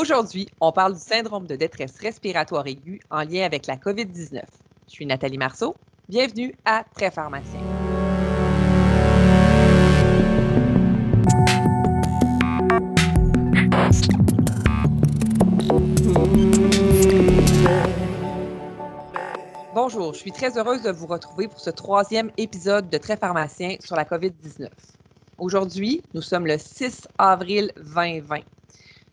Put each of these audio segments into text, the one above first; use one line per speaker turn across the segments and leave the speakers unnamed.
Aujourd'hui, on parle du syndrome de détresse respiratoire aiguë en lien avec la COVID-19. Je suis Nathalie Marceau. Bienvenue à Très Pharmacien. Bonjour, je suis très heureuse de vous retrouver pour ce troisième épisode de Très Pharmacien sur la COVID-19. Aujourd'hui, nous sommes le 6 avril 2020.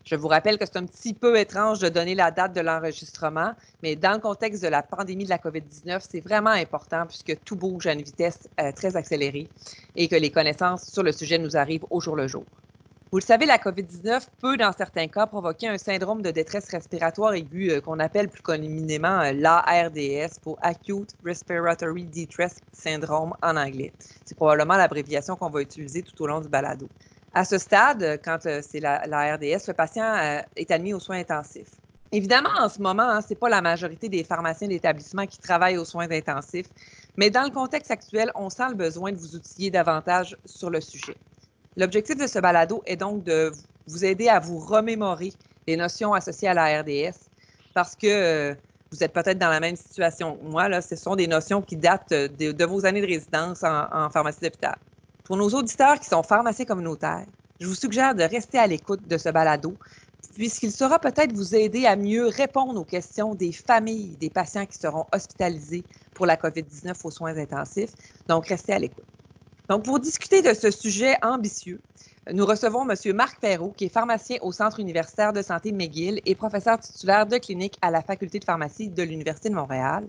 Je vous rappelle que c'est un petit peu étrange de donner la date de l'enregistrement, mais dans le contexte de la pandémie de la COVID-19, c'est vraiment important puisque tout bouge à une vitesse euh, très accélérée et que les connaissances sur le sujet nous arrivent au jour le jour. Vous le savez, la COVID-19 peut, dans certains cas, provoquer un syndrome de détresse respiratoire aiguë euh, qu'on appelle plus communément euh, l'ARDS pour Acute Respiratory Distress Syndrome en anglais. C'est probablement l'abréviation qu'on va utiliser tout au long du balado. À ce stade, quand euh, c'est la, RDS, le patient euh, est admis aux soins intensifs. Évidemment, en ce moment, hein, ce n'est pas la majorité des pharmaciens d'établissement qui travaillent aux soins intensifs, mais dans le contexte actuel, on sent le besoin de vous outiller davantage sur le sujet. L'objectif de ce balado est donc de vous aider à vous remémorer les notions associées à la RDS parce que euh, vous êtes peut-être dans la même situation que moi. Là, ce sont des notions qui datent de, vos années de résidence en, en pharmacie d'hôpital. Pour nos auditeurs qui sont pharmaciens communautaires, je vous suggère de rester à l'écoute de ce balado, puisqu'il saura peut-être vous aider à mieux répondre aux questions des familles des patients qui seront hospitalisés pour la COVID-19 aux soins intensifs. Donc, restez à l'écoute. Donc, pour discuter de ce sujet ambitieux, nous recevons M. Marc Perrault, qui est pharmacien au Centre universitaire de santé McGill et professeur titulaire de clinique à la Faculté de pharmacie de l'Université de Montréal.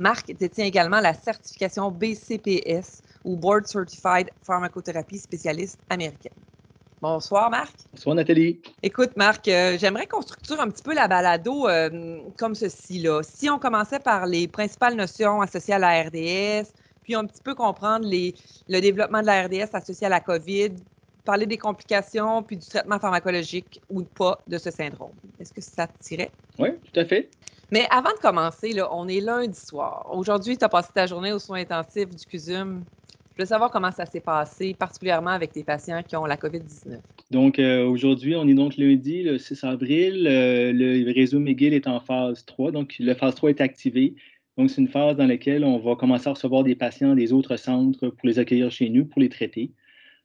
Marc détient également la certification BCPS ou Board Certified Pharmacothérapie spécialiste américaine. Bonsoir, Marc.
Bonsoir, Nathalie.
Écoute, Marc, euh, j'aimerais qu'on structure un petit peu la balado euh, comme ceci. Là. Si on commençait par les principales notions associées à la RDS, puis un petit peu comprendre les, le développement de la RDS associé à la COVID, parler des complications, puis du traitement pharmacologique ou pas de ce syndrome. Est-ce que ça te tirait?
Oui, tout à fait.
Mais avant de commencer, on est lundi soir. Aujourd'hui, tu as passé ta journée aux soins intensifs du CUSUM. Je veux savoir comment ça s'est passé, particulièrement avec tes patients qui ont la COVID-19.
Donc, euh, aujourd'hui, on est donc lundi, le 6 avril. Euh, le réseau McGill est en phase 3. Donc, le phase 3 est activé. Donc, c'est une phase dans laquelle on va commencer à recevoir des patients des autres centres pour les accueillir chez nous, pour les traiter.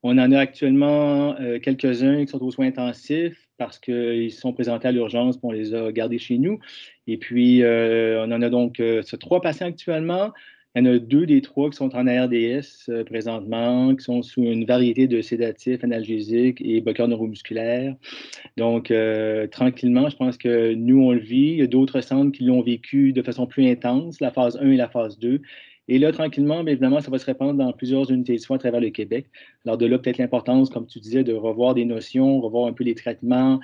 On en a actuellement euh, quelques-uns qui sont aux soins intensifs parce qu'ils sont présentés à l'urgence, on les a gardés chez nous. Et puis, on en a donc trois patients actuellement. Il y en a deux des trois qui sont en ARDS euh, présentement, qui sont sous une variété de sédatifs, analgésiques et bloqueurs neuromusculaires. Donc, euh, tranquillement, je pense que nous, on le vit. Il y a d'autres centres qui l'ont vécu de façon plus intense, la phase 1 et la phase 2. Et là, tranquillement, bien évidemment, ça va se répandre dans plusieurs unités de soins à travers le Québec. Alors de là, peut-être l'importance, comme tu disais, de revoir des notions, revoir un peu les traitements.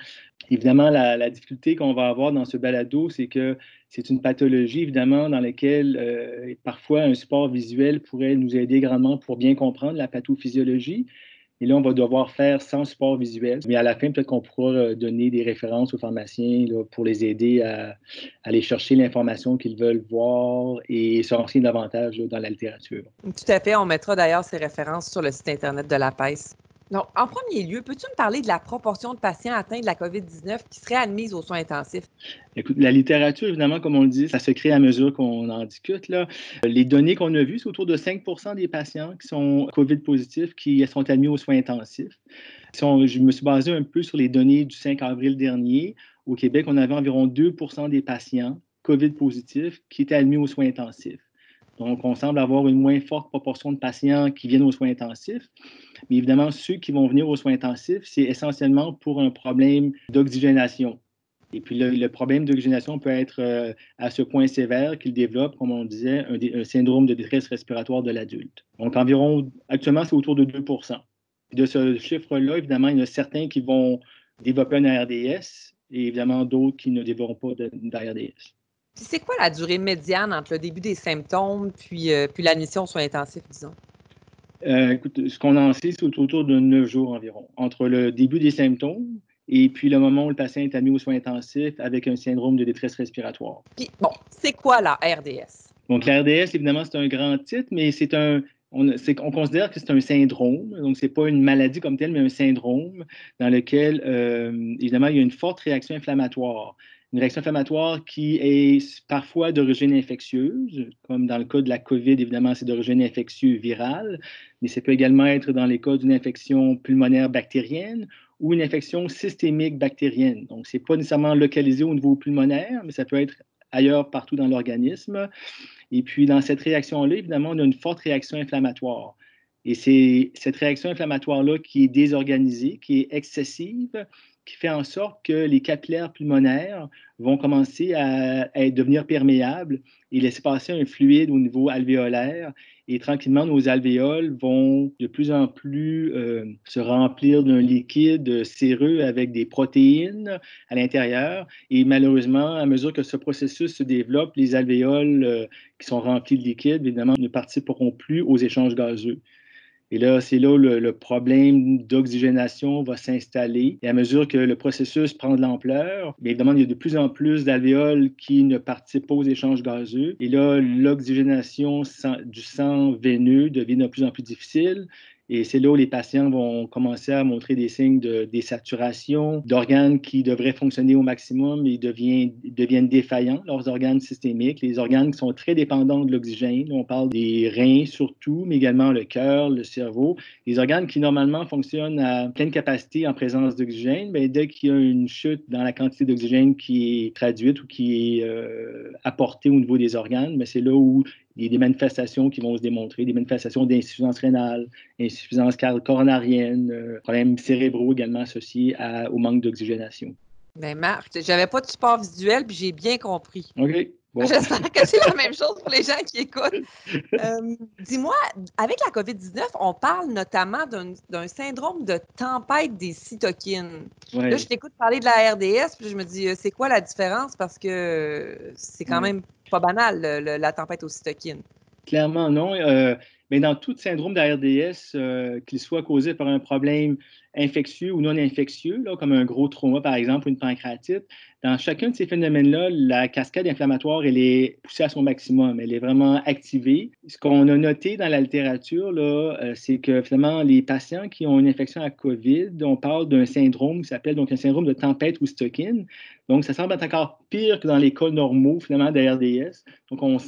Évidemment, la, difficulté qu'on va avoir dans ce balado, c'est que c'est une pathologie, évidemment, dans laquelle euh, parfois un support visuel pourrait nous aider grandement pour bien comprendre la pathophysiologie. Et là, on va devoir faire sans support visuel. Mais à la fin, peut-être qu'on pourra euh, donner des références aux pharmaciens pour les aider à, aller chercher l'information qu'ils veulent voir et se renseigner davantage dans la littérature.
Tout à fait. On mettra d'ailleurs ces références sur le site Internet de la PES. En premier lieu, peux-tu me parler de la proportion de patients atteints de la COVID-19 qui seraient admis aux soins intensifs?
Écoute, la littérature, évidemment, comme on le dit, ça se crée à mesure qu'on en discute. Les données qu'on a vues, c'est autour de 5% des patients qui sont COVID positifs qui sont admis aux soins intensifs. Si je me suis basé un peu sur les données du 5 avril dernier. Au Québec, on avait environ 2% des patients COVID positifs qui étaient admis aux soins intensifs. Donc, on semble avoir une moins forte proportion de patients qui viennent aux soins intensifs. Mais évidemment, ceux qui vont venir aux soins intensifs, c'est essentiellement pour un problème d'oxygénation. Et puis, le, problème d'oxygénation peut être euh, à ce point sévère qu'il développe, comme on disait, un, syndrome de détresse respiratoire de l'adulte. Donc, environ, actuellement, c'est autour de 2% De ce chiffre-là, évidemment, il y en a certains qui vont développer un ARDS et évidemment d'autres qui ne développeront pas d'ARDS.
C'est quoi la durée médiane entre le début des symptômes puis, euh, puis l'admission aux soins intensifs, disons?
Euh, écoute, ce qu'on en sait, c'est autour de neuf jours environ, entre le début des symptômes et puis le moment où le patient est admis aux soins intensifs avec un syndrome de détresse respiratoire.
Puis, bon, c'est quoi la RDS?
Donc, la RDS, évidemment, c'est un grand titre, mais c'est un, on, on, considère que c'est un syndrome, donc ce n'est pas une maladie comme telle, mais un syndrome dans lequel, évidemment, il y a une forte réaction inflammatoire une réaction inflammatoire qui est parfois d'origine infectieuse, comme dans le cas de la COVID, évidemment, c'est d'origine infectieuse virale, mais ça peut également être dans les cas d'une infection pulmonaire bactérienne ou une infection systémique bactérienne. Donc, ce n'est pas nécessairement localisé au niveau pulmonaire, mais ça peut être ailleurs partout dans l'organisme. Et puis, dans cette réaction-là, évidemment, on a une forte réaction inflammatoire. Et c'est cette réaction inflammatoire-là qui est désorganisée, qui est excessive, qui fait en sorte que les capillaires pulmonaires vont commencer à, devenir perméables et laisser passer un fluide au niveau alvéolaire. Et tranquillement, nos alvéoles vont de plus en plus euh, se remplir d'un liquide séreux avec des protéines à l'intérieur. Et malheureusement, à mesure que ce processus se développe, les alvéoles euh, qui sont remplies de liquide, évidemment, ne participeront plus aux échanges gazeux. Et là, c'est là où le, problème d'oxygénation va s'installer. Et à mesure que le processus prend de l'ampleur, il y a de plus en plus d'alvéoles qui ne participent pas aux échanges gazeux. Et là, l'oxygénation du sang veineux devient de plus en plus difficile. Et c'est là où les patients vont commencer à montrer des signes de désaturation, d'organes qui devraient fonctionner au maximum et deviennent, défaillants, leurs organes systémiques, les organes qui sont très dépendants de l'oxygène. On parle des reins surtout, mais également le cœur, le cerveau. Les organes qui normalement fonctionnent à pleine capacité en présence d'oxygène, mais dès qu'il y a une chute dans la quantité d'oxygène qui est traduite ou qui est euh, apportée au niveau des organes, mais c'est là où il y a des manifestations qui vont se démontrer, des manifestations d'insuffisance rénale, insuffisance coronarienne, euh, problèmes cérébraux également associés au manque d'oxygénation.
Bien, Marc, j'avais pas de support visuel, puis j'ai bien compris.
OK.
J'espère que c'est la même chose pour les gens qui écoutent. Euh, dis-moi, avec la COVID-19, on parle notamment d'un syndrome de tempête des cytokines. Là, je t'écoute parler de la RDS, puis je me dis, euh, c'est quoi la différence? Parce que c'est quand même pas banal, la tempête aux cytokines.
Clairement, non. Euh, mais dans tout syndrome d'ARDS, euh, qu'il soit causé par un problème infectieux ou non infectieux, comme un gros trauma, par exemple, ou une pancréatite, dans chacun de ces phénomènes-là, la cascade inflammatoire, elle est poussée à son maximum, elle est vraiment activée. Ce qu'on a noté dans la littérature, là, euh, c'est que finalement, les patients qui ont une infection à COVID, on parle d'un syndrome qui s'appelle donc un syndrome de tempête ou cytokine. Donc, ça semble être encore pire que dans les cas normaux, finalement, d'ARDS. Donc, on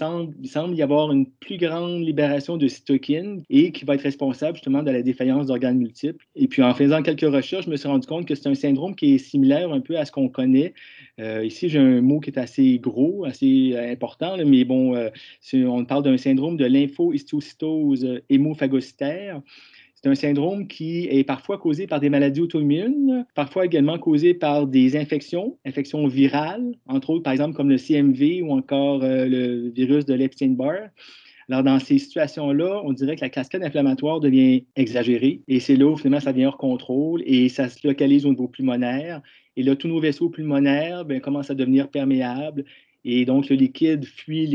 il semble y avoir une plus grande libération de cytokines et qui va être responsable justement de la défaillance d'organes multiples. Et puis, en faisant quelques recherches, je me suis rendu compte que c'est un syndrome qui est similaire un peu à ce qu'on connaît euh, ici, j'ai un mot qui est assez gros, assez euh, important, mais bon, euh, on parle d'un syndrome de lymphohistiocytose hémophagocytaire. C'est un syndrome qui est parfois causé par des maladies auto-immunes, parfois également causé par des infections, infections virales, entre autres, par exemple, comme le CMV ou encore le virus de l'Epstein-Barr. Alors, dans ces situations-là, on dirait que la cascade inflammatoire devient exagérée et c'est là où finalement ça vient hors contrôle et ça se localise au niveau pulmonaire. Et là, tous nos vaisseaux pulmonaires bien, commencent à devenir perméables et donc le liquide fuit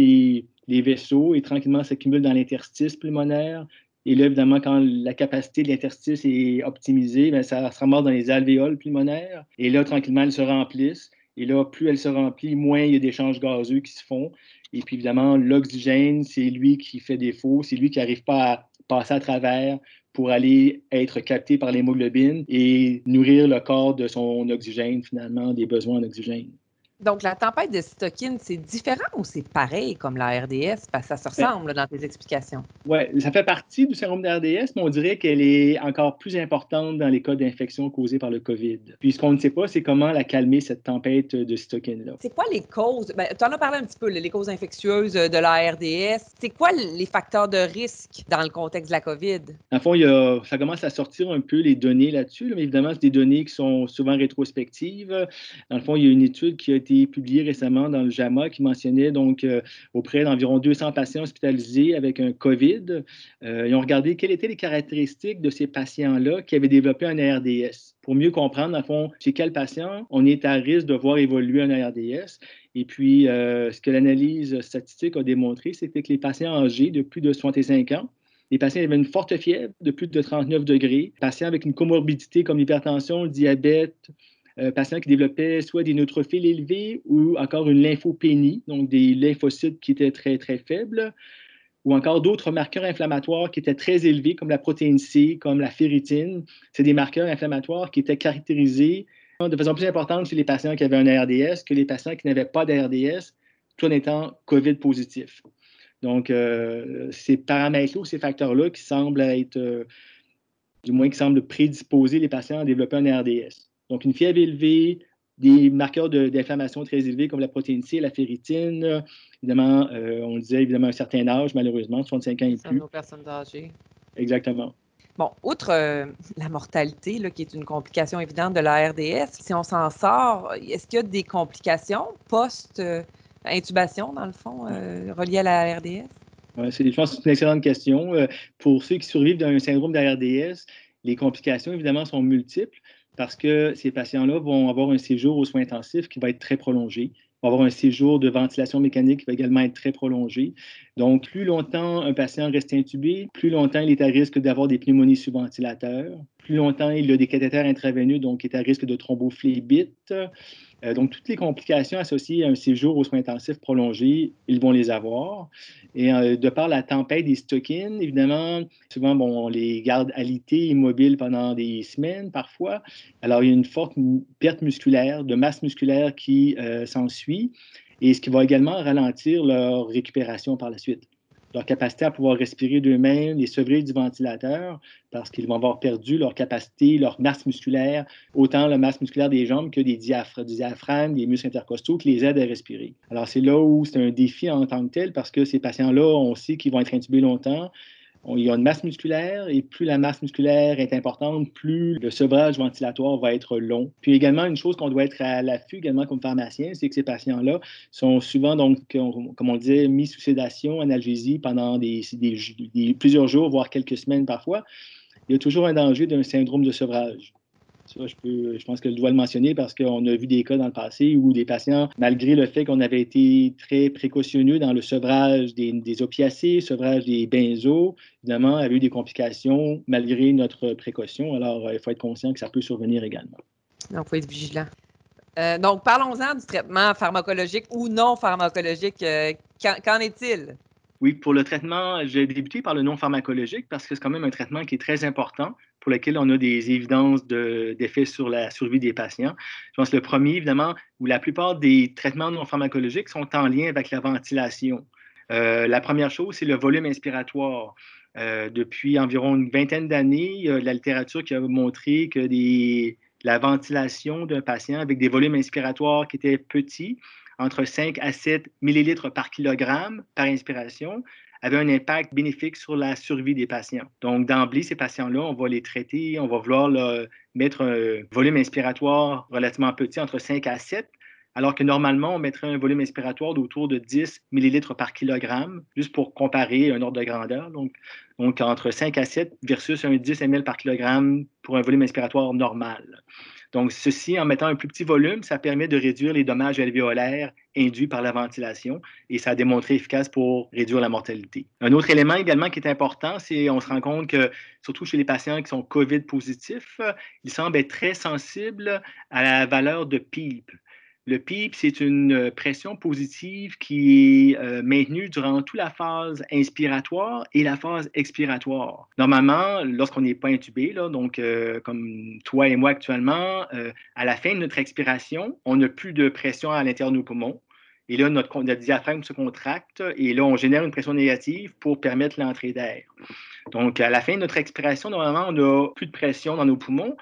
les, vaisseaux et tranquillement s'accumule dans l'interstice pulmonaire. Et là, évidemment, quand la capacité de l'interstice est optimisée, bien, ça se ramasse dans les alvéoles pulmonaires. Et là, tranquillement, elles se remplissent. Et là, plus elles se remplissent, moins il y a d'échanges gazeux qui se font. Et puis évidemment, l'oxygène, c'est lui qui fait défaut, c'est lui qui n'arrive pas à passer à travers pour aller être capté par l'hémoglobine et nourrir le corps de son oxygène, finalement, des besoins en oxygène.
Donc, la tempête de cytokine, c'est différent ou c'est pareil comme la RDS? Parce que ça se ressemble dans tes explications.
Oui, ça fait partie du syndrome de RDS, mais on dirait qu'elle est encore plus importante dans les cas d'infection causés par le COVID. Puis, ce qu'on ne sait pas, c'est comment la calmer, cette tempête de cytokine-là.
C'est quoi les causes? Ben, tu en as parlé un petit peu, les causes infectieuses de la RDS. C'est quoi les facteurs de risque dans le contexte de la COVID?
En fond, il y a, ça commence à sortir un peu les données là-dessus, mais évidemment, c'est des données qui sont souvent rétrospectives. Dans le fond, il y a une étude qui a été publié récemment dans le JAMA qui mentionnait donc euh, auprès d'environ 200 patients hospitalisés avec un COVID. Euh, ils ont regardé quelles étaient les caractéristiques de ces patients-là qui avaient développé un ARDS pour mieux comprendre, en fond, chez quel patient on est à risque de voir évoluer un ARDS. Et puis, euh, ce que l'analyse statistique a démontré, c'était que les patients âgés de plus de 65 ans, les patients avaient une forte fièvre de plus de 39 degrés, patients avec une comorbidité comme l'hypertension, le diabète, euh, patients qui développaient soit des neutrophiles élevés ou encore une lymphopénie, donc des lymphocytes qui étaient très, très faibles. ou encore d'autres marqueurs inflammatoires qui étaient très élevés, comme la protéine C, comme la ferritine. C'est des marqueurs inflammatoires qui étaient caractérisés de façon plus importante chez les patients qui avaient un ARDS que les patients qui n'avaient pas d'ARDS, tout en étant COVID positif. Donc, euh, ces paramètres-là, ces facteurs-là qui semblent être, euh, du moins qui semblent prédisposer les patients à développer un ARDS. Donc, une fièvre élevée, des marqueurs d'inflammation très élevés comme la protéine C, la ferritine, évidemment, euh, on disait évidemment un certain âge, malheureusement, 65 ans et plus.
nos personnes âgées.
Exactement.
Bon, outre euh, la mortalité, là, qui est une complication évidente de la RDS, si on s'en sort, est-ce qu'il y a des complications post-intubation, dans le fond, euh, reliées à la RDS?
Ouais, je pense que c'est une excellente question. Pour ceux qui survivent d'un syndrome de RDS, les complications, évidemment, sont multiples parce que ces patients-là vont avoir un séjour aux soins intensifs qui va être très prolongé va avoir un séjour de ventilation mécanique qui va également être très prolongé. Donc, plus longtemps un patient reste intubé, plus longtemps il est à risque d'avoir des pneumonies sous ventilateur, plus longtemps il a des cathéters intraveineux, donc il est à risque de thrombophlébite. Euh, donc, toutes les complications associées à un séjour aux soins intensifs prolongés, ils vont les avoir. Et euh, de par la tempête des stockines, évidemment, souvent, bon, on les garde alités, immobiles pendant des semaines parfois. Alors, il y a une forte perte musculaire, de masse musculaire qui euh, s'ensuit, et ce qui va également ralentir leur récupération par la suite leur capacité à pouvoir respirer d'eux-mêmes, les sevrer du ventilateur, parce qu'ils vont avoir perdu leur capacité, leur masse musculaire, autant la masse musculaire des jambes que des diaphragmes, des, diaphragmes, des muscles intercostaux qui les aident à respirer. Alors, c'est là où c'est un défi en tant que tel, parce que ces patients-là, on sait qu'ils vont être intubés longtemps, il y a une masse musculaire et plus la masse musculaire est importante, plus le sevrage ventilatoire va être long. Puis également, une chose qu'on doit être à l'affût également comme pharmacien, c'est que ces patients-là sont souvent, donc, comme on disait, mis sous sédation, analgésie pendant des, plusieurs jours, voire quelques semaines parfois. Il y a toujours un danger d'un syndrome de sevrage. Ça, je, peux, je pense que je dois le mentionner parce qu'on a vu des cas dans le passé où des patients, malgré le fait qu'on avait été très précautionneux dans le sevrage des, des opiacés, sevrage des benzos, évidemment, avaient eu des complications malgré notre précaution. Alors, euh, il faut être conscient que ça peut survenir également.
Donc, il faut être vigilant. Euh, donc, parlons-en du traitement pharmacologique ou non pharmacologique. Euh, qu'en est-il?
Oui, pour le traitement, j'ai débuté par le non pharmacologique parce que c'est quand même un traitement qui est très important pour lequel on a des évidences d'effets sur la survie des patients. Je pense que le premier, évidemment, où la plupart des traitements non pharmacologiques sont en lien avec la ventilation. Euh, la première chose, c'est le volume inspiratoire. Euh, depuis environ une vingtaine d'années, la littérature qui a montré que la ventilation d'un patient avec des volumes inspiratoires qui étaient petits, entre 5 à 7 millilitres par kilogramme par inspiration, avait un impact bénéfique sur la survie des patients. Donc, d'emblée, ces patients-là, on va les traiter, on va vouloir mettre un volume inspiratoire relativement petit, entre 5 à 7, alors que normalement, on mettrait un volume inspiratoire d'autour de 10 millilitres par kilogramme, juste pour comparer un ordre de grandeur. Donc, donc entre 5 à 7 versus un 10 ml par kilogramme pour un volume inspiratoire normal. Donc, ceci, en mettant un plus petit volume, ça permet de réduire les dommages alvéolaires induits par la ventilation et ça a démontré efficace pour réduire la mortalité. Un autre élément également qui est important, c'est on se rend compte que, surtout chez les patients qui sont COVID positifs, ils semblent être très sensibles à la valeur de PEEP. Le PEEP, c'est une euh, pression positive qui est euh, maintenue durant toute la phase inspiratoire et la phase expiratoire. Normalement, lorsqu'on n'est pas intubé, donc euh, comme toi et moi actuellement, à la fin de notre expiration, on n'a plus de pression à l'intérieur de nos poumons. Et là, notre, notre, diaphragme se contracte et là, on génère une pression négative pour permettre l'entrée d'air. Donc, à la fin de notre expiration, normalement, on n'a plus de pression dans nos poumons.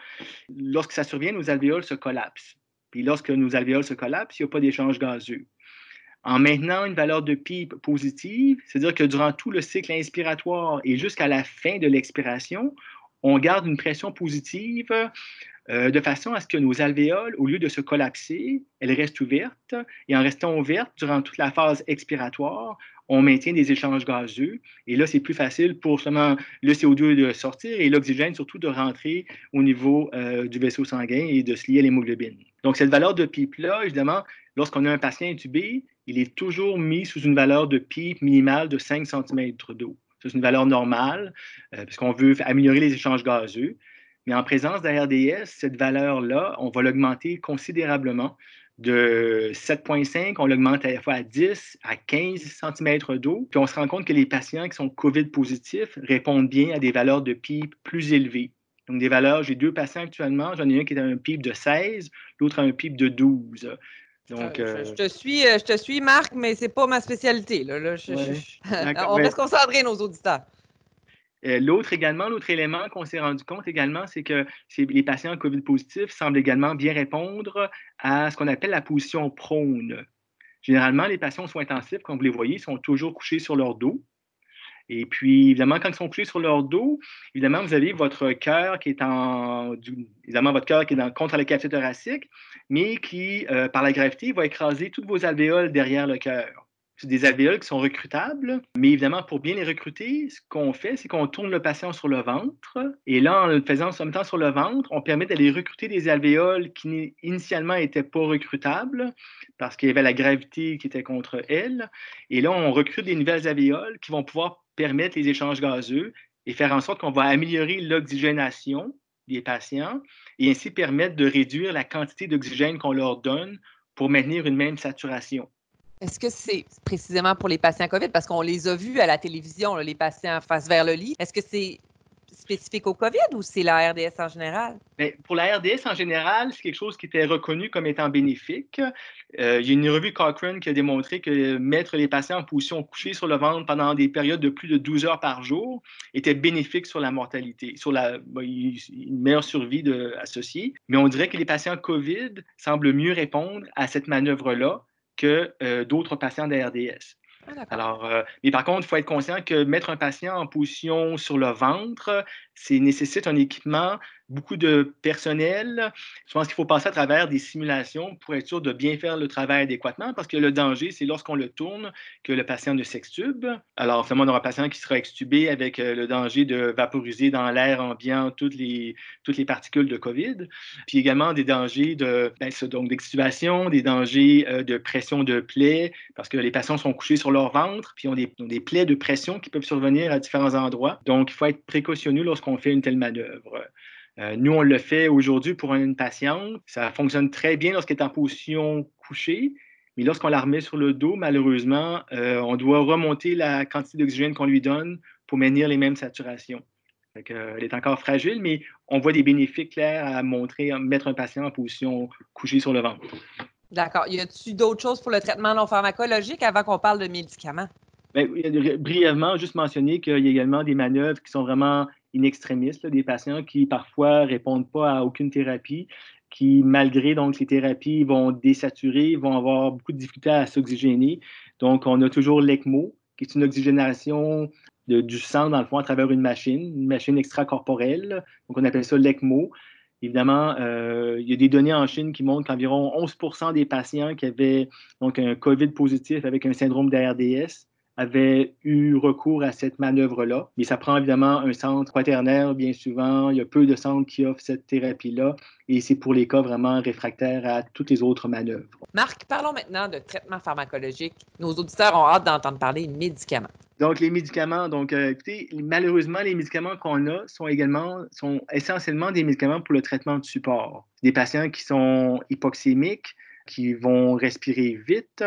Lorsque ça survient, nos alvéoles se collapsent. Lorsque nos alvéoles se collapsent, il n'y a pas d'échange gazeux. En maintenant une valeur de PIB positive, c'est-à-dire que durant tout le cycle inspiratoire et jusqu'à la fin de l'expiration, on garde une pression positive euh, de façon à ce que nos alvéoles, au lieu de se collapser, elles restent ouvertes. Et en restant ouvertes durant toute la phase expiratoire, on maintient des échanges gazeux. Et là, c'est plus facile pour seulement le CO2 de sortir et l'oxygène surtout de rentrer au niveau euh, du vaisseau sanguin et de se lier à l'hémoglobine. Donc, cette valeur de PIP-là, évidemment, lorsqu'on a un patient intubé, il est toujours mis sous une valeur de PIP minimale de 5 cm d'eau. C'est une valeur normale, euh, puisqu'on veut améliorer les échanges gazeux. Mais en présence d'ARDS, cette valeur-là, on va l'augmenter considérablement de 7,5, on l'augmente à la fois à 10, à 15 cm d'eau. Puis on se rend compte que les patients qui sont COVID positifs répondent bien à des valeurs de PIB plus élevées. Donc, des valeurs, j'ai deux patients actuellement. J'en ai un qui est à un PIB de 16, l'autre à un PIB de 12.
Donc, euh, je, te suis, je te suis, Marc, mais ce n'est pas ma spécialité. Là. on va se concentrer, nos auditeurs.
Euh, l'autre également, l'autre élément qu'on s'est rendu compte également, c'est que les patients COVID positifs semblent également bien répondre à ce qu'on appelle la position prône. Généralement, les patients soins intensifs, comme vous les voyez, sont toujours couchés sur leur dos. Et puis, évidemment, quand ils sont couchés sur leur dos, évidemment, vous avez votre cœur qui est en. Évidemment, votre cœur qui est contre la cavité thoracique, mais qui, euh, par la gravité, va écraser toutes vos alvéoles derrière le cœur. Des alvéoles qui sont recrutables, mais évidemment, pour bien les recruter, ce qu'on fait, c'est qu'on tourne le patient sur le ventre. Et là, en le faisant en même temps sur le ventre, on permet d'aller recruter des alvéoles qui initialement n'étaient pas recrutables parce qu'il y avait la gravité qui était contre elles. Et là, on recrute des nouvelles alvéoles qui vont pouvoir permettre les échanges gazeux et faire en sorte qu'on va améliorer l'oxygénation des patients et ainsi permettre de réduire la quantité d'oxygène qu'on leur donne pour maintenir une même saturation.
Est-ce que c'est précisément pour les patients COVID? Parce qu'on les a vus à la télévision, les patients face vers le lit. Est-ce que c'est spécifique au COVID ou c'est la RDS en général?
Bien, pour la RDS en général, c'est quelque chose qui était reconnu comme étant bénéfique. Euh, il y a une revue Cochrane qui a démontré que mettre les patients en position couchée sur le ventre pendant des périodes de plus de 12 heures par jour était bénéfique sur la mortalité, sur la, ben, une meilleure survie associée. Mais on dirait que les patients COVID semblent mieux répondre à cette manœuvre-là que euh, d'autres patients. Ah, Alors, euh, mais par contre, il faut être conscient que mettre un patient en position sur le ventre, ça nécessite un équipement beaucoup de personnel. Je pense qu'il faut passer à travers des simulations pour être sûr de bien faire le travail adéquatement parce que le danger, c'est lorsqu'on le tourne que le patient ne s'extube. Alors, finalement, on aura un patient qui sera extubé avec euh, le danger de vaporiser dans l'air ambiant toutes les, toutes les particules de COVID. Puis également des dangers de, ben, donc d'extubation, des dangers euh, de pression de plaie parce que les patients sont couchés sur leur ventre puis ont des, ont des plaies de pression qui peuvent survenir à différents endroits. Donc, il faut être précautionneux lorsqu'on fait une telle manœuvre. Euh, nous, on le fait aujourd'hui pour une patiente. Ça fonctionne très bien lorsqu'elle est en position couchée, mais lorsqu'on la remet sur le dos, malheureusement, euh, on doit remonter la quantité d'oxygène qu'on lui donne pour maintenir les mêmes saturations. Euh, elle est encore fragile, mais on voit des bénéfices clairs à montrer, à mettre un patient en position couchée sur le ventre.
D'accord. Y a-t-il d'autres choses pour le traitement non pharmacologique avant qu'on parle de médicaments?
Bien, brièvement, juste mentionner qu'il y a également des manœuvres qui sont vraiment extrémistes, des patients qui parfois répondent pas à aucune thérapie, qui, malgré donc les thérapies, vont désaturer, vont avoir beaucoup de difficultés à s'oxygéner. Donc, on a toujours l'ECMO, qui est une oxygénation du sang, dans le fond, à travers une machine, une machine extracorporelle. Donc, on appelle ça l'ECMO. Évidemment, euh, il y a des données en Chine qui montrent qu'environ 11 des patients qui avaient donc un COVID positif avec un syndrome d'ARDS avait eu recours à cette manœuvre-là. Mais ça prend évidemment un centre quaternaire, bien souvent. Il y a peu de centres qui offrent cette thérapie-là. Et c'est pour les cas vraiment réfractaires à toutes les autres manœuvres.
Marc, parlons maintenant de traitement pharmacologique. Nos auditeurs ont hâte d'entendre parler de médicaments.
Donc, les médicaments, donc, euh, écoutez, malheureusement, les médicaments qu'on a sont également, sont essentiellement des médicaments pour le traitement de support. Des patients qui sont hypoxémiques, qui vont respirer vite.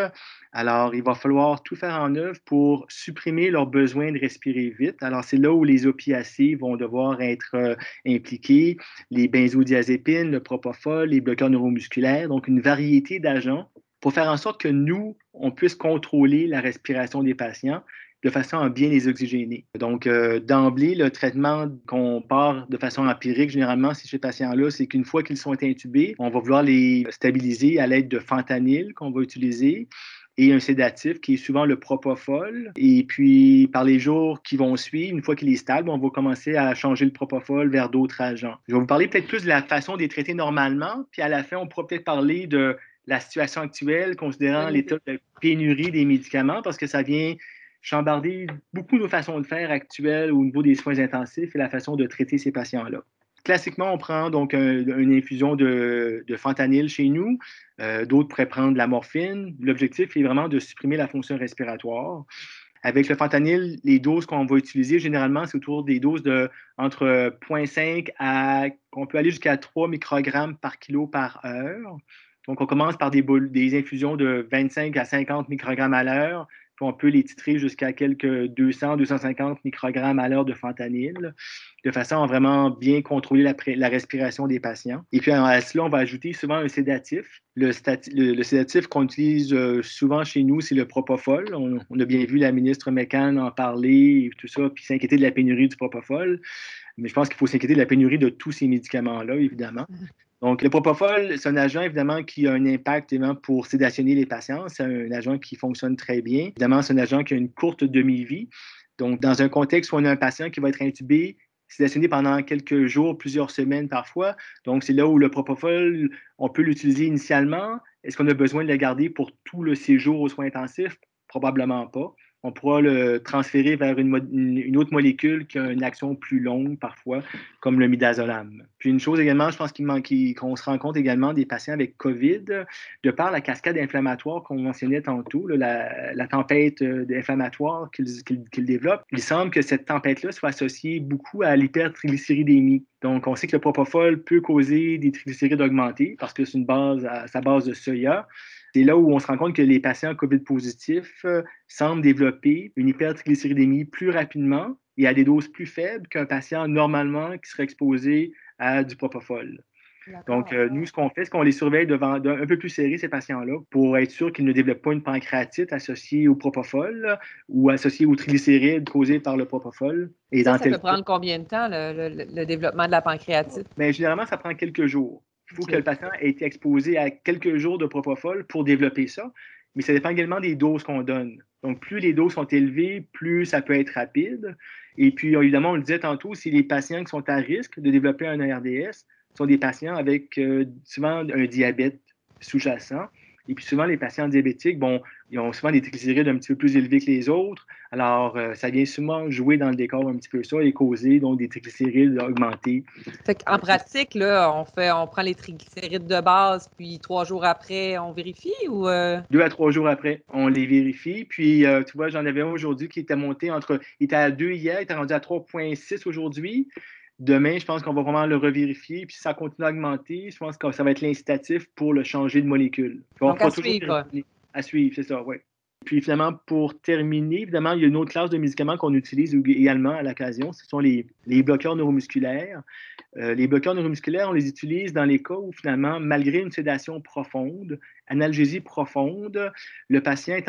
Alors, il va falloir tout faire en œuvre pour supprimer leur besoin de respirer vite. Alors, c'est là où les opiacés vont devoir être euh, impliqués, les benzodiazépines, le propofol, les bloqueurs neuromusculaires, donc une variété d'agents pour faire en sorte que nous, on puisse contrôler la respiration des patients de façon à bien les oxygéner. Donc, euh, d'emblée, le traitement qu'on part de façon empirique, généralement, chez ces patients-là, c'est qu'une fois qu'ils sont intubés, on va vouloir les stabiliser à l'aide de fentanyl qu'on va utiliser et un sédatif qui est souvent le propofol. Et puis, par les jours qui vont suivre, une fois qu'il est stable, on va commencer à changer le propofol vers d'autres agents. Je vais vous parler peut-être plus de la façon de les traiter normalement, puis à la fin, on pourra peut-être parler de la situation actuelle, considérant l'état de pénurie des médicaments, parce que ça vient chambarder beaucoup de façons de faire actuelles au niveau des soins intensifs et la façon de traiter ces patients-là. Classiquement, on prend donc une infusion de, fentanyl chez nous. Euh, d'autres pourraient prendre de la morphine. L'objectif est vraiment de supprimer la fonction respiratoire. Avec le fentanyl, les doses qu'on va utiliser, généralement, c'est autour des doses de entre 0,5 à, on peut aller jusqu'à 3 microgrammes par kilo par heure. Donc, on commence par des, des infusions de 25 à 50 microgrammes à l'heure, on peut les titrer jusqu'à quelques 200, 250 microgrammes à l'heure de fentanyl, de façon à vraiment bien contrôler la, respiration des patients. Et puis, à cela, on va ajouter souvent un sédatif. Le, sédatif qu'on utilise euh, souvent chez nous, c'est le propofol. On, a bien vu la ministre McCann en parler et tout ça, puis s'inquiéter de la pénurie du propofol. Mais je pense qu'il faut s'inquiéter de la pénurie de tous ces médicaments-là, évidemment. Donc, le propofol, c'est un agent évidemment qui a un impact évidemment, pour sédationner les patients. C'est un agent qui fonctionne très bien. Évidemment, c'est un agent qui a une courte demi-vie. Donc, dans un contexte où on a un patient qui va être intubé, sédationné pendant quelques jours, plusieurs semaines parfois. Donc, c'est là où le propofol, on peut l'utiliser initialement. Est-ce qu'on a besoin de le garder pour tout le séjour aux soins intensifs? Probablement pas on pourra le transférer vers une, autre molécule qui a une action plus longue parfois, comme le midazolam. Puis une chose également, je pense qu'on se rend compte également des patients avec COVID, de par la cascade inflammatoire qu'on mentionnait tantôt, la, tempête euh, inflammatoire qu'ils développent, il semble que cette tempête-là soit associée beaucoup à l'hypertriglycéridémie. Donc, on sait que le propofol peut causer des triglycérides augmentés parce que c'est une base à sa base de soya. C'est là où on se rend compte que les patients COVID positifs euh, semblent développer une hypertriglycéridémie plus rapidement et à des doses plus faibles qu'un patient normalement qui serait exposé à du propofol. Donc, euh, nous, ce qu'on fait, c'est qu'on les surveille devant, un peu plus serré, ces patients-là, pour être sûr qu'ils ne développent pas une pancréatite associée au propofol ou associée aux triglycérides causés par le propofol.
Et ça, ça peut prendre combien de temps, le, développement de la pancréatite?
Bien, généralement, ça prend quelques jours. Il faut que le patient ait été exposé à quelques jours de propofol pour développer ça. Mais ça dépend également des doses qu'on donne. Donc, plus les doses sont élevées, plus ça peut être rapide. Et puis, évidemment, on le disait tantôt, si les patients qui sont à risque de développer un ARDS sont des patients avec euh, souvent un diabète sous-jacent, et puis souvent, les patients diabétiques, bon, ils ont souvent des triglycérides un petit peu plus élevés que les autres. Alors, euh, ça vient souvent jouer dans le décor un petit peu ça et causer donc des triglycérides augmentés.
en pratique, là, on fait, on prend les triglycérides de base, puis trois jours après, on vérifie ou euh?
Deux à trois jours après, on les vérifie. Puis, euh, tu vois, j'en avais un aujourd'hui qui était monté entre, il était à 2 hier, il était rendu à 3,6 aujourd'hui. Demain, je pense qu'on va vraiment le revérifier. Puis si ça continue à augmenter, je pense que ça va être l'incitatif pour le changer de molécule.
Donc, à suivre.
À suivre, c'est ça, oui. Puis finalement, pour terminer, évidemment, il y a une autre classe de médicaments qu'on utilise également à l'occasion. Ce sont les, bloqueurs neuromusculaires. Euh, les bloqueurs neuromusculaires, on les utilise dans les cas où finalement, malgré une sédation profonde, analgésie profonde, le patient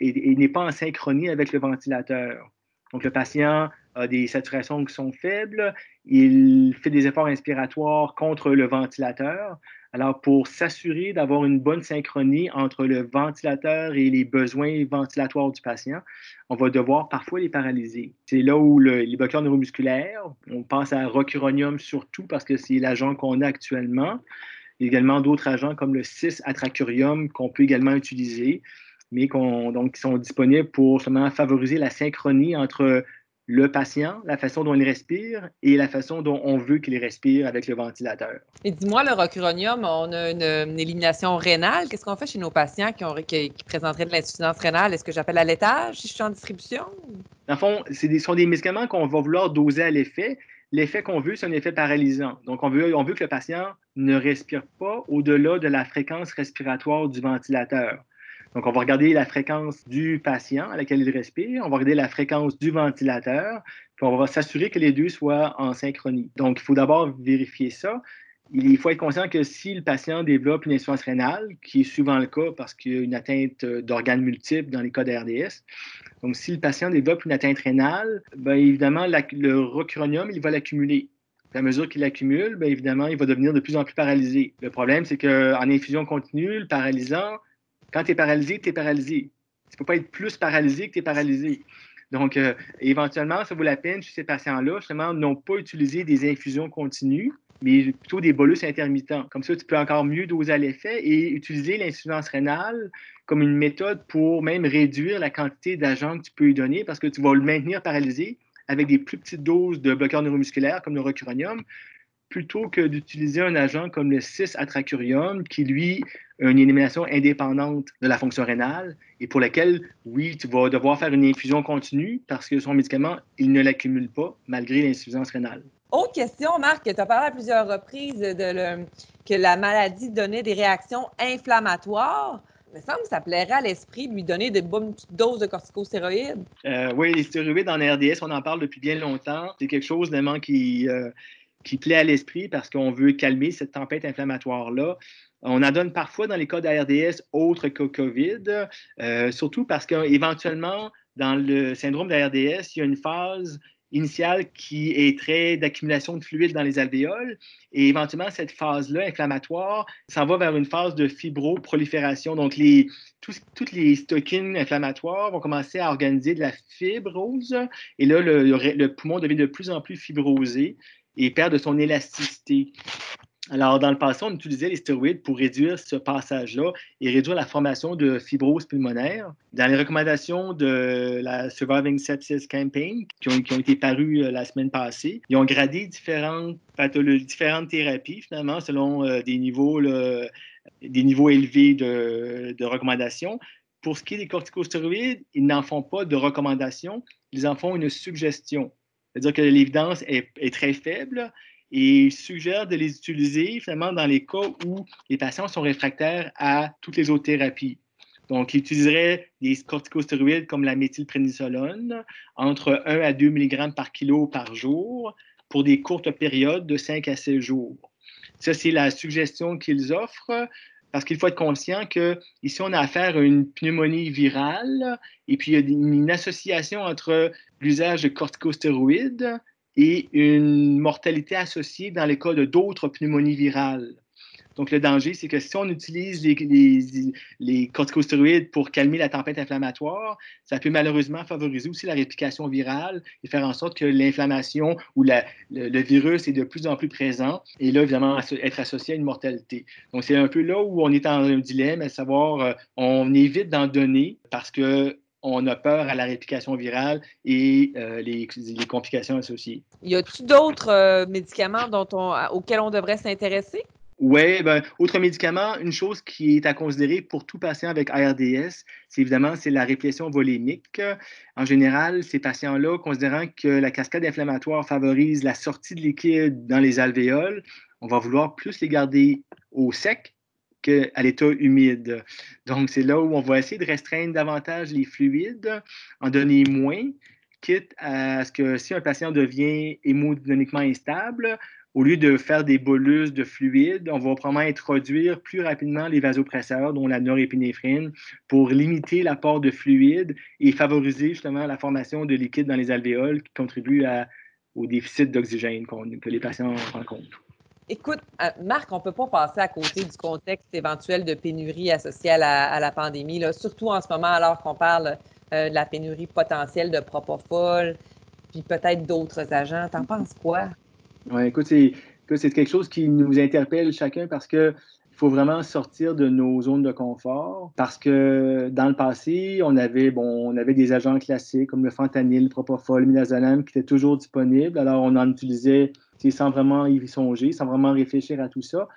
n'est pas en synchronie avec le ventilateur. Donc, le patient a des saturations qui sont faibles, il fait des efforts inspiratoires contre le ventilateur. Alors, pour s'assurer d'avoir une bonne synchronie entre le ventilateur et les besoins ventilatoires du patient, on va devoir parfois les paralyser. C'est là où les bloqueurs neuromusculaires, on pense à rocuronium surtout parce que c'est l'agent qu'on a actuellement. Il y a également d'autres agents comme le 6-atracurium qu'on peut également utiliser, mais qui sont disponibles pour justement favoriser la synchronie entre le patient, la façon dont il respire et la façon dont on veut qu'il respire avec le ventilateur.
Et dis-moi, le rocuronium, on a une, élimination rénale. Qu'est-ce qu'on fait chez nos patients qui, ont, qui, présenteraient de l'insuffisance rénale? Est-ce que j'appelle à l'étage si je suis en distribution?
Dans fond, ce sont des médicaments qu'on va vouloir doser à l'effet. L'effet qu'on veut, c'est un effet paralysant. Donc, on veut, on veut que le patient ne respire pas au-delà de la fréquence respiratoire du ventilateur. Donc, on va regarder la fréquence du patient à laquelle il respire, on va regarder la fréquence du ventilateur, puis on va s'assurer que les deux soient en synchronie. Donc, il faut d'abord vérifier ça. Il faut être conscient que si le patient développe une insuffisance rénale, qui est souvent le cas parce qu'il y a une atteinte d'organes multiples dans les cas d'RDS, donc si le patient développe une atteinte rénale, bien évidemment, le rocuronium, il va l'accumuler. À mesure qu'il l'accumule, bien évidemment, il va devenir de plus en plus paralysé. Le problème, c'est qu'en infusion continue, le paralysant, quand tu es paralysé, tu es paralysé. Tu ne peux pas être plus paralysé que tu es paralysé. Donc, euh, éventuellement, ça vaut la peine chez ces patients-là, justement, n'ont pas utilisé des infusions continues, mais plutôt des bolus intermittents. Comme ça, tu peux encore mieux doser l'effet et utiliser l'insuffisance rénale comme une méthode pour même réduire la quantité d'agents que tu peux lui donner parce que tu vas le maintenir paralysé avec des plus petites doses de bloqueurs neuromusculaires comme le rocuronium plutôt que d'utiliser un agent comme le 6-atracurium qui, lui, a une élimination indépendante de la fonction rénale et pour laquelle, oui, tu vas devoir faire une infusion continue parce que son médicament, il ne l'accumule pas malgré l'insuffisance rénale.
Autre question, Marc, tu as parlé à plusieurs reprises de que la maladie donnait des réactions inflammatoires. Il me semble que ça plairait à l'esprit de lui donner des bonnes petites doses de corticostéroïdes.
Euh, oui, les stéroïdes en RDS, on en parle depuis bien longtemps. C'est quelque chose vraiment qui, euh, qui plaît à l'esprit parce qu'on veut calmer cette tempête inflammatoire-là. On en donne parfois dans les cas d'ARDS autres que COVID, euh, surtout parce qu'éventuellement, dans le syndrome d'ARDS, il y a une phase initiale qui est très d'accumulation de fluide dans les alvéoles. Et éventuellement, cette phase-là inflammatoire s'en va vers une phase de fibroprolifération. Donc, les, toutes les stockings inflammatoires vont commencer à organiser de la fibrose. Et là, le poumon devient de plus en plus fibrosé et perd de son élasticité. Alors, dans le passé, on utilisait les stéroïdes pour réduire ce passage-là et réduire la formation de fibrose pulmonaire. Dans les recommandations de la Surviving Sepsis Campaign, qui ont, été parues euh, la semaine passée, ils ont gradé différentes différentes thérapies, finalement, selon euh, des, niveaux, des niveaux élevés de, de recommandations. Pour ce qui est des corticostéroïdes, ils n'en font pas de recommandations, ils en font une suggestion. C'est-à-dire que l'évidence est, très faible et suggère de les utiliser finalement dans les cas où les patients sont réfractaires à toutes les autres thérapies. Donc, ils utiliseraient des corticostéroïdes comme la méthylprénisolone entre 1 à 2 mg par kilo par jour pour des courtes périodes de 5 à 6 jours. Ça, c'est la suggestion qu'ils offrent parce qu'il faut être conscient qu'ici, on a affaire à une pneumonie virale et puis il y a une association entre l'usage de corticostéroïdes et une mortalité associée dans les cas de d'autres pneumonies virales. Donc, le danger, c'est que si on utilise les, les, corticostéroïdes pour calmer la tempête inflammatoire, ça peut malheureusement favoriser aussi la réplication virale et faire en sorte que l'inflammation ou le, virus est de plus en plus présent et là, évidemment, être associé à une mortalité. Donc, c'est un peu là où on est en un dilemme, à savoir, euh, on évite d'en donner parce que on a peur à la réplication virale et euh, les, complications associées.
Y a-t-il d'autres euh, médicaments dont on, auxquels on devrait s'intéresser?
Oui, ben, autre médicament, une chose qui est à considérer pour tout patient avec ARDS, c'est évidemment c'est la répression volémique. En général, ces patients-là, considérant que la cascade inflammatoire favorise la sortie de liquide dans les alvéoles, on va vouloir plus les garder au sec à l'état humide. Donc, c'est là où on va essayer de restreindre davantage les fluides, en donner moins, quitte à ce que si un patient devient hémodynamiquement instable, au lieu de faire des bolus de fluide, on va probablement introduire plus rapidement les vasopresseurs, dont la norépinéphrine, pour limiter l'apport de fluide et favoriser justement la formation de liquide dans les alvéoles qui contribue au déficit d'oxygène que les patients rencontrent.
Écoute, euh, Marc, on ne peut pas passer à côté du contexte éventuel de pénurie associée à la, pandémie, surtout en ce moment alors qu'on parle euh, de la pénurie potentielle de propofol, puis peut-être d'autres agents. T'en penses quoi?
Oui, écoute, c'est quelque chose qui nous interpelle chacun parce que il faut vraiment sortir de nos zones de confort parce que dans le passé, on avait, bon, on avait des agents classiques comme le fentanyl, le propofol, le midazolam qui étaient toujours disponibles. Alors, on en utilisait sans vraiment y songer, sans vraiment réfléchir à tout ça.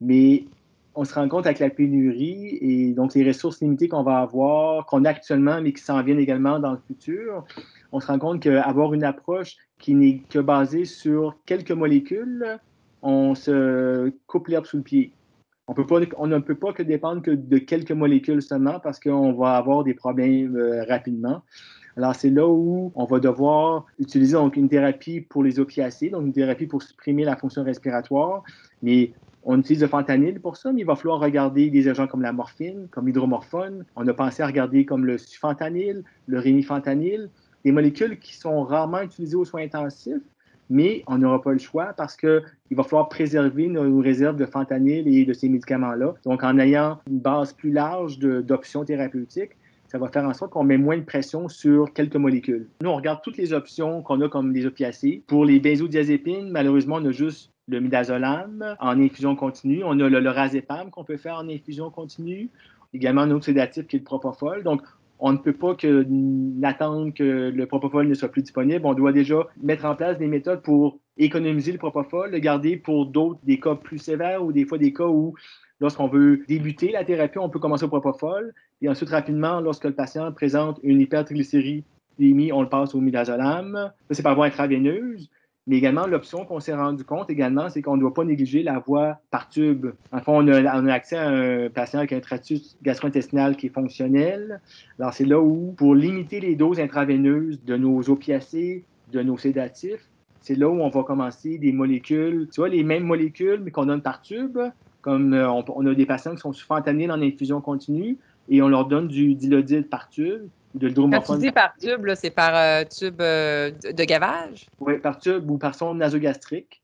Mais on se rend compte avec la pénurie et donc les ressources limitées qu'on va avoir, qu'on a actuellement, mais qui s'en viennent également dans le futur, on se rend compte qu'avoir une approche qui n'est que basée sur quelques molécules, on se coupe l'herbe sous le pied. On, ne peut pas que dépendre que de quelques molécules seulement parce qu'on va avoir des problèmes euh, rapidement. Alors, c'est là où on va devoir utiliser une thérapie pour les opiacés, donc une thérapie pour supprimer la fonction respiratoire. Mais on utilise le fentanyl pour ça, mais il va falloir regarder des agents comme la morphine, comme l'hydromorphone. On a pensé à regarder comme le fentanyl, le rémifentanyl, des molécules qui sont rarement utilisées aux soins intensifs, mais on n'aura pas le choix parce qu'il va falloir préserver nos réserves de fentanyl et de ces médicaments-là. Donc, en ayant une base plus large d'options thérapeutiques, ça va faire en sorte qu'on met moins de pression sur quelques molécules. Nous, on regarde toutes les options qu'on a comme les opiacés. Pour les benzodiazépines, malheureusement, on a juste le midazolam en infusion continue. On a le lorazepam qu'on peut faire en infusion continue. Également un autre sédatif qui est le propofol. Donc, on ne peut pas attendre que le propofol ne soit plus disponible. On doit déjà mettre en place des méthodes pour économiser le propofol, le garder pour d'autres, des cas plus sévères ou des fois des cas où, lorsqu'on veut débuter la thérapie, on peut commencer au propofol. Et ensuite, rapidement, lorsque le patient présente une hypertriglycéridémie, on le passe au midazolam. Ça, c'est par voie intraveineuse. Mais également, l'option qu'on s'est rendu compte également, c'est qu'on ne doit pas négliger la voie par tube. En fait, on a, on a accès à un patient avec un tractus gastro-intestinal qui est fonctionnel. Alors, c'est là où, pour limiter les doses intraveineuses de nos opiacés, de nos sédatifs, c'est là où on va commencer des molécules, tu vois, les mêmes molécules, mais qu'on donne par tube. Comme euh, on, a des patients qui sont souvent entamés dans l'infusion continue et on leur donne du dilodide par tube
de Quand tu dis par tube, c'est par euh, tube euh, de, gavage?
Oui, par tube ou par sonde nasogastrique.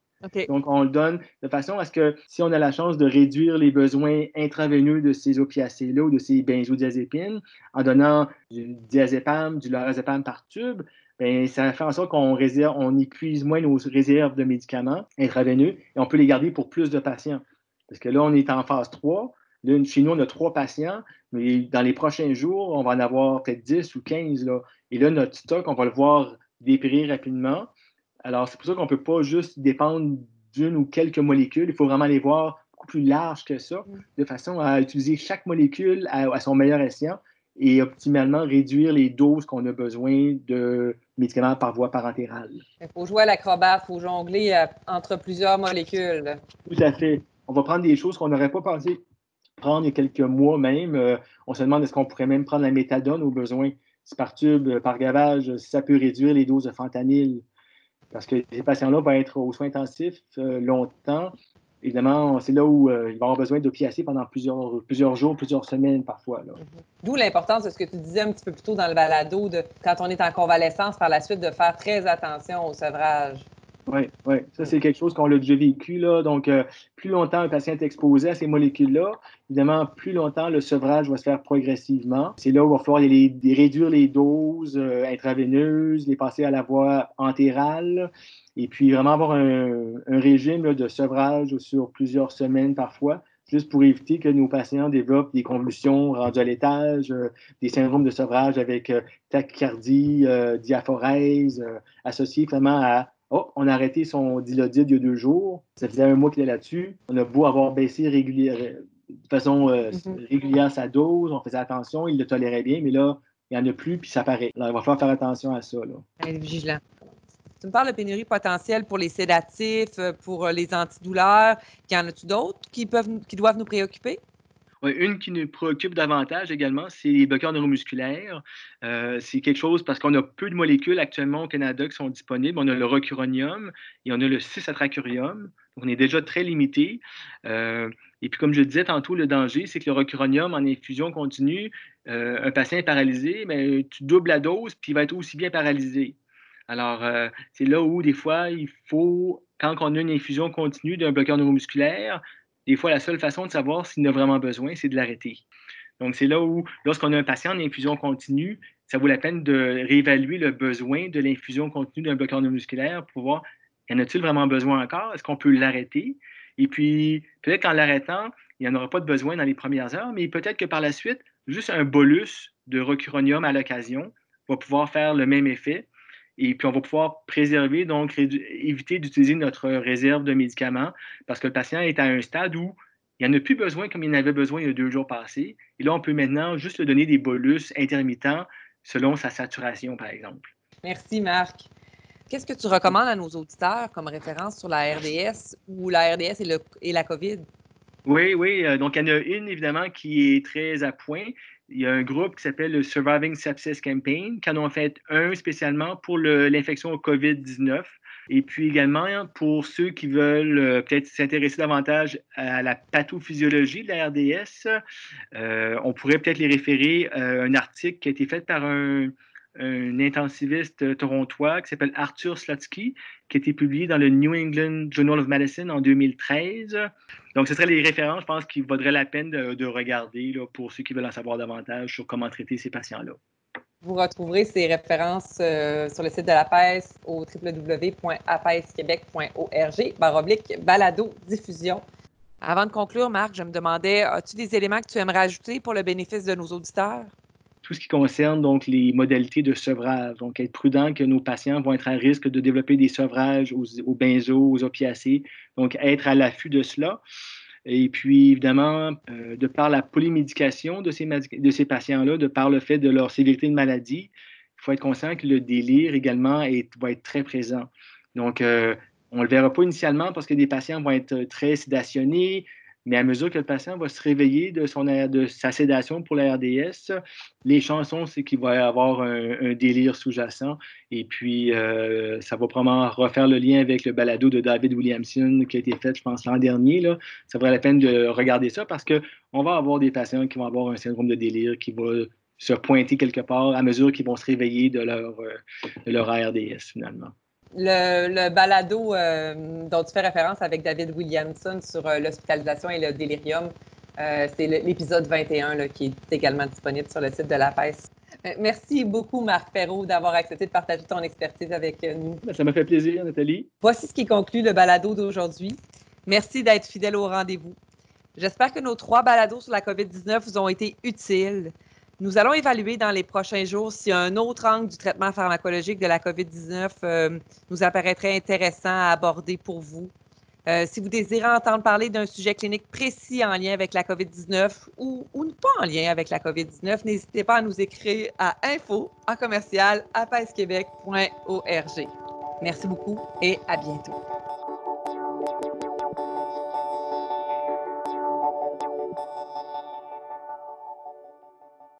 Donc, on le donne de façon à ce que si on a la chance de réduire les besoins intraveineux de ces opiacés-là ou de ces benzodiazépines, en donnant du diazépam, du lorazépam par tube, bien, ça fait en sorte qu'on réserve, on épuise moins nos réserves de médicaments intraveineux et on peut les garder pour plus de patients. Parce que là, on est en phase 3. Chez nous, on a trois patients. Mais dans les prochains jours, on va en avoir peut-être 10 ou 15. Là. Et là, notre stock, on va le voir dépérir rapidement. Alors, c'est pour ça qu'on ne peut pas juste dépendre d'une ou quelques molécules. Il faut vraiment les voir beaucoup plus large que ça, mm. de façon à utiliser chaque molécule à, son meilleur escient et optimalement réduire les doses qu'on a besoin de médicaments par voie parentérale.
Il faut jouer à l'acrobat, il faut jongler euh, entre plusieurs molécules.
Tout à fait. On va prendre des choses qu'on n'aurait pas pensé prendre quelques mois même. Euh, on se demande est-ce qu'on pourrait même prendre la méthadone au besoin, si par tube, euh, par gavage, ça peut réduire les doses de fentanyl. Parce que ces patients-là vont être aux soins intensifs euh, longtemps. Évidemment, c'est là où ils vont avoir besoin d'opiacés pendant plusieurs, jours, plusieurs semaines parfois.
D'où l'importance de ce que tu disais un petit peu plus tôt dans le balado, de, quand on est en convalescence par la suite, de faire très attention au sevrage.
Oui, oui. Ça, c'est quelque chose qu'on a déjà vécu. Là. Donc, euh, plus longtemps un patient est exposé à ces molécules-là, évidemment, plus longtemps le sevrage va se faire progressivement. C'est là où il va falloir les, réduire les doses euh, intraveineuses, les passer à la voie entérale, et puis vraiment avoir un, régime de sevrage sur plusieurs semaines parfois juste pour éviter que nos patients développent des convulsions rendues à l'étage, euh, des syndromes de sevrage avec tachycardie, diaphorèse, associés vraiment à Oh, on a arrêté son dilodide il y a deux jours. Ça faisait un mois qu'il est là-dessus. On a beau avoir baissé de façon euh, mm-hmm. régulière sa dose, on faisait attention, il le tolérait bien, mais là, il n'y en a plus, puis ça paraît. Alors, il va falloir faire attention à ça. Là.
vigilant. Tu me parles de pénurie potentielle pour les sédatifs, pour les antidouleurs. Y en a-tu d'autres qui, peuvent, qui doivent nous préoccuper?
Une qui nous préoccupe davantage également, c'est les bloqueurs neuromusculaires. Euh, c'est quelque chose parce qu'on a peu de molécules actuellement au Canada qui sont disponibles. On a le rocuronium et on a le 6-atracurium. On est déjà très limité. Euh, et puis, comme je disais tantôt, le danger, c'est que le rocuronium en infusion continue, euh, un patient est paralysé, mais tu doubles la dose, puis il va être aussi bien paralysé. Alors, c'est là où, des fois, il faut, quand on a une infusion continue d'un bloqueur neuromusculaire, des fois, la seule façon de savoir s'il en a vraiment besoin, c'est de l'arrêter. Donc, c'est là où, lorsqu'on a un patient en infusion continue, ça vaut la peine de réévaluer le besoin de l'infusion continue d'un bloqueur neuromusculaire pour voir, y en a-t-il vraiment besoin encore? Est-ce qu'on peut l'arrêter? Et puis, peut-être qu'en l'arrêtant, il n'y en aura pas de besoin dans les premières heures, mais peut-être que par la suite, juste un bolus de rocuronium à l'occasion va pouvoir faire le même effet et puis, on va pouvoir préserver, donc éviter d'utiliser notre réserve de médicaments parce que le patient est à un stade où il n'y en a plus besoin comme il en avait besoin il y a deux jours passés. Et là, on peut maintenant juste lui donner des bolus intermittents selon sa saturation, par exemple.
Merci, Marc. Qu'est-ce que tu recommandes à nos auditeurs comme référence sur la RDS ou la RDS et, le, et la COVID?
Oui, oui. Euh, donc, il y en a une, évidemment, qui est très à point il y a un groupe qui s'appelle le Surviving Sepsis Campaign, qui en ont fait un spécialement pour l'infection au COVID-19. Et puis également, pour ceux qui veulent euh, peut-être s'intéresser davantage à la pathophysiologie de la RDS, euh, on pourrait peut-être les référer à un article qui a été fait par un, un intensiviste torontois qui s'appelle Arthur Slotsky, qui a été publié dans le New England Journal of Medicine en 2013. Donc, ce seraient les références, je pense, qu'il vaudrait la peine de, regarder pour ceux qui veulent en savoir davantage sur comment traiter ces patients-là.
Vous retrouverez ces références euh, sur le site de la PES au www.apesquebec.org, baroblique balado diffusion. Avant de conclure, Marc, je me demandais, as-tu des éléments que tu aimerais ajouter pour le bénéfice de nos auditeurs?
Tout ce qui concerne donc les modalités de sevrage. Donc, être prudent que nos patients vont être à risque de développer des sevrages aux, aux benzos, aux opiacés. Donc, être à l'affût de cela. Et puis, évidemment, euh, de par la polymédication de ces, de ces patients-là, de par le fait de leur sévérité de maladie, il faut être conscient que le délire également est, va être très présent. Donc, on ne le verra pas initialement parce que des patients vont être très sédationnés, mais à mesure que le patient va se réveiller de, son, de sa sédation pour la RDS, les chansons, c'est qu'il va y avoir un, délire sous-jacent. Et puis, euh, ça va probablement refaire le lien avec le balado de David Williamson qui a été fait, je pense, l'an dernier. Là. Ça vaut la peine de regarder ça parce qu'on va avoir des patients qui vont avoir un syndrome de délire qui va se pointer quelque part à mesure qu'ils vont se réveiller de leur, euh, de leur RDS, finalement
le, balado euh, dont tu fais référence avec David Williamson sur euh, l'hospitalisation et le délirium, euh, c'est l'épisode 21 qui est également disponible sur le site de la PES. Merci beaucoup, Marc Perrault, d'avoir accepté de partager ton expertise avec nous.
Ça m'a fait plaisir, Nathalie.
Voici ce qui conclut le balado d'aujourd'hui. Merci d'être fidèle au rendez-vous. J'espère que nos trois balados sur la COVID-19 vous ont été utiles. Nous allons évaluer dans les prochains jours si un autre angle du traitement pharmacologique de la COVID-19 euh, nous apparaîtrait intéressant à aborder pour vous. Euh, si vous désirez entendre parler d'un sujet clinique précis en lien avec la COVID-19 ou, ou, pas en lien avec la COVID-19, n'hésitez pas à nous écrire à info en commercial Merci beaucoup et à bientôt.